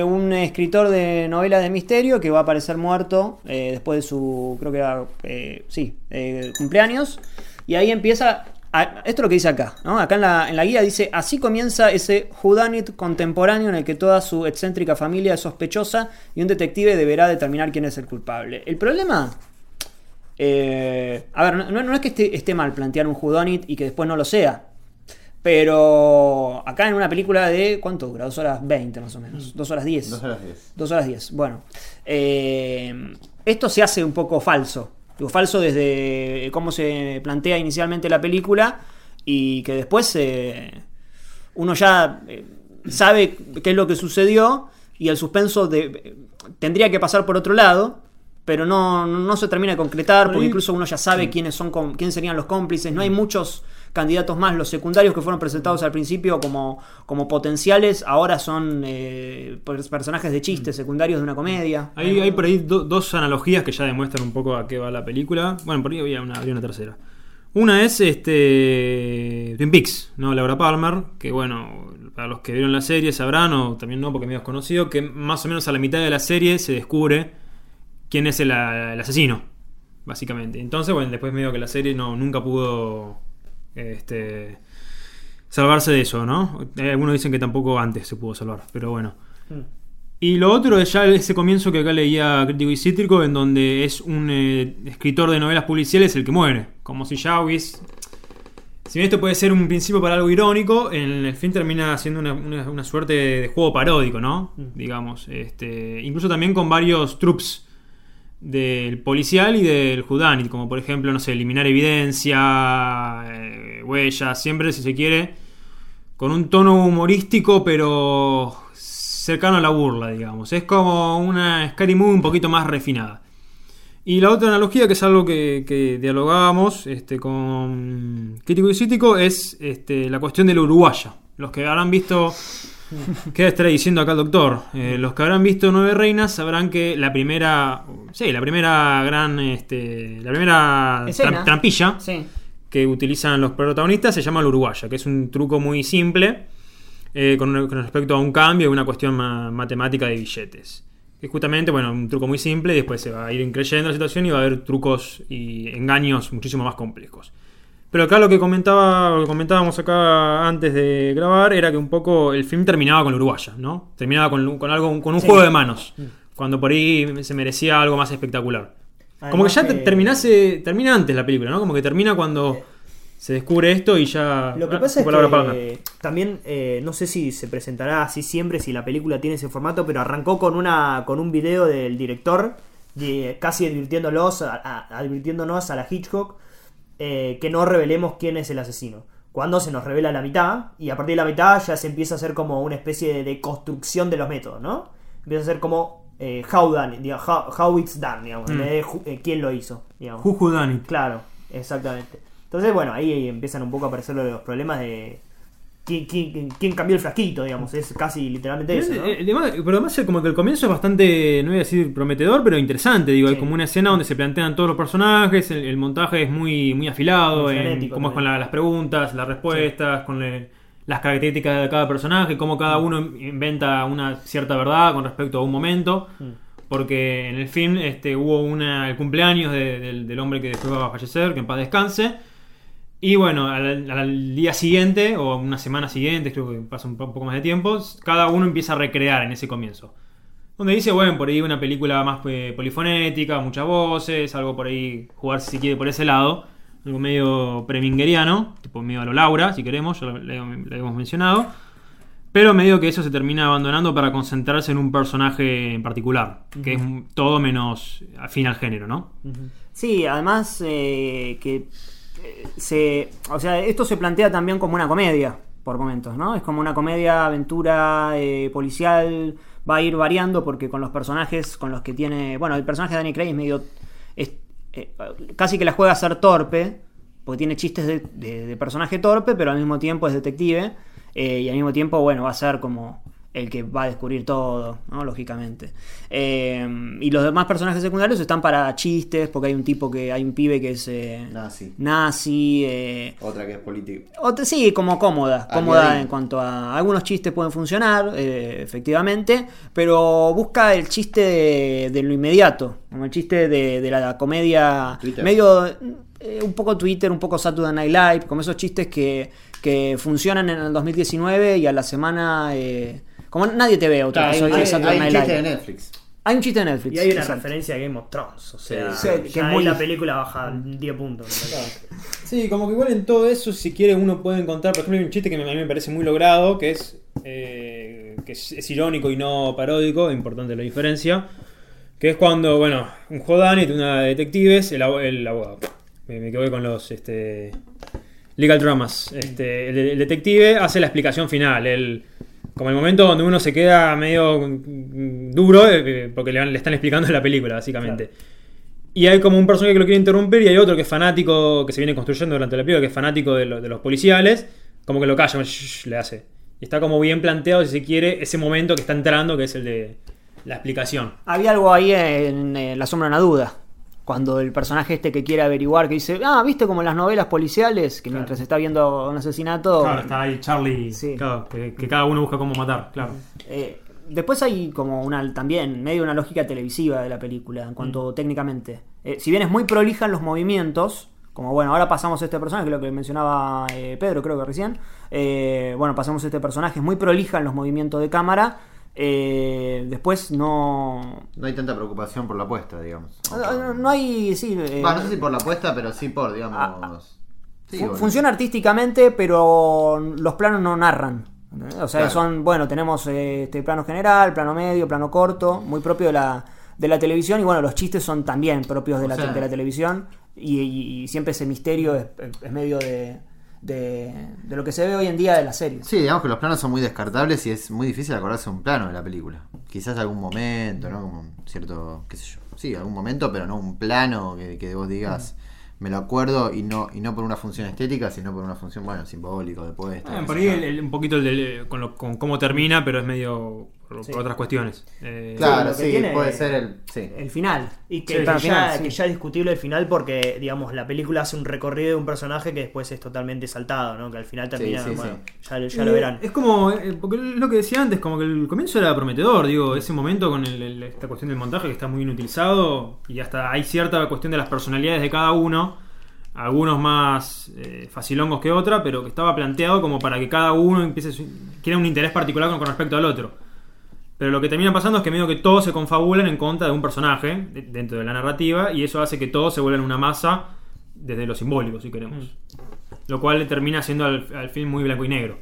un escritor de novelas de misterio que va a aparecer muerto eh, después de su, creo que era, eh, sí, eh, cumpleaños. Y ahí empieza, esto es lo que dice acá, ¿no? Acá en la, en la guía dice, así comienza ese whodunit contemporáneo en el que toda su excéntrica familia es sospechosa y un detective deberá determinar quién es el culpable. El problema... a ver, no, no es que esté, esté mal plantear un whodunit y que después no lo sea. Pero acá en una película de. ¿Cuánto dura? Dos horas 20 más o menos. Dos horas 10. Dos horas diez. Dos horas 10. Bueno. eh, esto se hace un poco falso. Digo, falso desde cómo se plantea inicialmente la película y que después eh, uno ya eh, sabe qué es lo que sucedió y el suspenso de, tendría que pasar por otro lado. Pero no, no se termina de concretar Por porque incluso uno ya sabe quiénes son com- quiénes serían los cómplices. No hay muchos candidatos más. Los secundarios que fueron presentados al principio como, como potenciales ahora son eh, pers- personajes de chiste, secundarios de una comedia. Hay, hay por ahí do- dos analogías que ya demuestran un poco a qué va la película. Bueno, por ahí había una, había una tercera. Una es este Twin Peaks, ¿no? Laura Palmer, que bueno, para los que vieron la serie sabrán, o también no, porque medio es conocido, que más o menos a la mitad de la serie se descubre quién es el, el asesino, básicamente. Entonces, bueno, después medio que la serie no, nunca pudo este, salvarse de eso, ¿no? Hay Algunos dicen que tampoco antes se pudo salvar, pero bueno. Y lo otro es ya ese comienzo que acá leía Crítico y Cítrico, en donde es un eh, escritor de novelas policiales el que muere. Como si ya hubiese. Si bien esto puede ser un principio para algo irónico, en el fin termina siendo una, una- una suerte de juego paródico, ¿no? Digamos. Este, incluso también con varios troops del policial y del Judanit, como por ejemplo, no sé, eliminar evidencia, eh, huellas, siempre si se quiere, con un tono humorístico, pero cercano a la burla, digamos. Es como una Scary Movie un poquito más refinada. Y la otra analogía, que es algo que, que dialogábamos este, con Crítico y Cítico, es este, la cuestión de la uruguaya. Los que habrán visto. ¿Qué estaré diciendo acá el doctor? Eh, los que habrán visto Nueve Reinas sabrán que la primera. Sí, la primera gran. Este, la primera trampilla Sí. que utilizan los protagonistas se llama la uruguaya, que es un truco muy simple eh, con, con respecto a un cambio y una cuestión ma- matemática de billetes. Que justamente, bueno, un truco muy simple y después se va a ir increyendo la situación y va a haber trucos y engaños muchísimo más complejos. Pero acá lo que comentaba, lo que comentábamos acá antes de grabar era que un poco el film terminaba con la uruguaya, ¿no? Terminaba con, con algo, con un Sí. juego de manos. Cuando por ahí se merecía algo más espectacular. Como que ya que- terminase, termina antes la película, ¿no? Como que termina cuando se descubre esto y ya. Lo que Ah, pasa es que también eh, no sé si se presentará así siempre si la película tiene ese formato, pero arrancó con una con un video del director de- casi advirtiéndolos a- a- advirtiéndonos a la Hitchcock eh, que no revelemos quién es el asesino. Cuando se nos revela la mitad y a partir de la mitad ya se empieza a hacer como una especie de, de construcción de los métodos, ¿no? Empieza a ser como eh, how done, digamos, how, how it's done, digamos, en Mm. vez de eh, quién lo hizo, digamos. Who Who Done It. Claro, exactamente. Entonces, bueno, ahí empiezan un poco a aparecer los problemas de quién, quién- quién cambió el frasquito, digamos. Es casi literalmente eso, ¿no? Pero además como que el comienzo es bastante, no voy a decir prometedor, pero interesante. Digo, hay como una escena donde se plantean todos los personajes, el, el montaje es muy, muy afilado, Muy en cómo es con la- las preguntas, las respuestas, con el- las características de cada personaje, cómo cada uno inventa una cierta verdad con respecto a un momento. Mm. Porque en el film este, hubo una, el cumpleaños de- del, del hombre que después va a fallecer, que en paz descanse. Y bueno, al, al día siguiente, o una semana siguiente, creo que pasa un, po- un poco más de tiempo, cada uno empieza a recrear en ese comienzo. Donde dice, bueno, por ahí una película más eh, polifonética, muchas voces, algo por ahí, jugar si quiere por ese lado, algo medio premingeriano, tipo medio a lo Laura, si queremos, ya lo, lo- lo hemos mencionado. Pero medio que eso se termina abandonando para concentrarse en un personaje en particular, que es todo menos afín al género, ¿no? Sí, además eh, que eh, se, o sea, esto se plantea también como una comedia por momentos, ¿no? Es como una comedia, aventura, eh, policial, va a ir variando porque con los personajes con los que tiene, bueno, el personaje de Danny Craig es medio, es, eh, casi que la juega a ser torpe, porque tiene chistes de, personaje torpe, pero al mismo tiempo es detective eh, y al mismo tiempo, bueno, va a ser como el que va a descubrir todo, ¿no? lógicamente. Eh, y los demás personajes secundarios están para chistes, porque hay un tipo que, hay un pibe que es eh, Nazi. nazi, eh, Otra que es política. otra- sí, como cómoda, cómoda ahí. en cuanto a algunos chistes pueden funcionar, eh, efectivamente, pero busca el chiste de, de lo inmediato, como el chiste de, de la comedia Twitter. medio un poco Twitter, un poco Saturday Night Live, como esos chistes que, que funcionan en el 2019 y a la semana como nadie te ve otro Claro, episodio hay- Hay, hay un chiste de. Netflix. Hay un chiste de Netflix. Y hay una exacto. referencia a Game of Thrones. O sea, Sí, ya que es ahí muy- la película baja 10 puntos. parece. Sí, como que igual en todo eso, si quiere, uno puede encontrar. Por ejemplo, hay un chiste que a mí me parece muy logrado, que es, eh, que es, es irónico y no paródico, importante la diferencia. Que es cuando, bueno, un Jodani, una de detectives, el, el abogado. Me, me quedé con los este, legal dramas. Este, el, el detective hace la explicación final. El, como el momento donde uno se queda medio mm, duro, eh, porque le, están explicando la película, básicamente. Y hay como un personaje que lo quiere interrumpir y hay otro que es fanático, que se viene construyendo durante la película, que es fanático de, lo- de los policiales, como que lo calla, le hace. Y está como bien planteado, si se quiere, ese momento que está entrando, que es el de la explicación. Había algo ahí en, eh, La sombra de una duda. Cuando el personaje este que quiere averiguar, que dice, ah, viste como en las novelas policiales, que mientras está viendo un asesinato... Claro, está ahí Charlie, Sí. claro, que, que cada uno busca cómo matar, claro. Eh, después hay como una también medio una lógica televisiva de la película en cuanto técnicamente. Eh, si bien es muy prolija en los movimientos, como bueno, ahora pasamos a este personaje, que es lo que mencionaba eh, Pedro, creo que recién. eh, bueno, pasamos a este personaje, es muy prolija en los movimientos de cámara. Eh, después no. No hay tanta preocupación por la apuesta, digamos. No, no hay. Sí, eh, no sé si por la apuesta, pero sí por, digamos. Ah, Sí, Fu- bueno. Funciona artísticamente, pero los planos no narran. O sea, Claro. son, bueno, tenemos eh, este plano general, plano medio, plano corto, muy propio de la, de la televisión. Y bueno, los chistes son también propios de, la, sea- de la televisión. Y, y- y siempre ese misterio es, es medio de, de, de lo que se ve hoy en día de las series. Sí, digamos que los planos son muy descartables y es muy difícil acordarse un plano de la película. Quizás algún momento, ¿no? Como un cierto, qué sé yo. Sí, algún momento, pero no un plano que, que vos digas, me lo acuerdo y no y no por una función estética, sino por una función, bueno, simbólica, de puesta. Ah, por ahí yo. el- el- un poquito el del- con, lo- con cómo termina, pero es medio por, Sí. por otras cuestiones. Eh, Claro, lo sí, puede ser el... Sí. El final. Y que, Sí, ya, final, sí. que ya es discutible el final porque, digamos, la película hace un recorrido de un personaje que después es totalmente saltado, ¿no? Que al final termina, sí, bueno, sí. ya, ya Eh, lo verán. Es como, eh, porque lo que decía antes, como que el comienzo era prometedor, digo, ese momento con el- el- esta cuestión del montaje que está muy inutilizado y hasta hay cierta cuestión de las personalidades de cada uno, algunos más eh, facilongos que otra, pero que estaba planteado como para que cada uno empiece su, quiera un interés particular con, con respecto al otro. Pero lo que termina pasando es que medio que todos se confabulan en contra de un personaje de- dentro de la narrativa y eso hace que todos se vuelvan una masa desde lo simbólico, si queremos. Lo cual termina siendo al, al fin muy blanco y negro.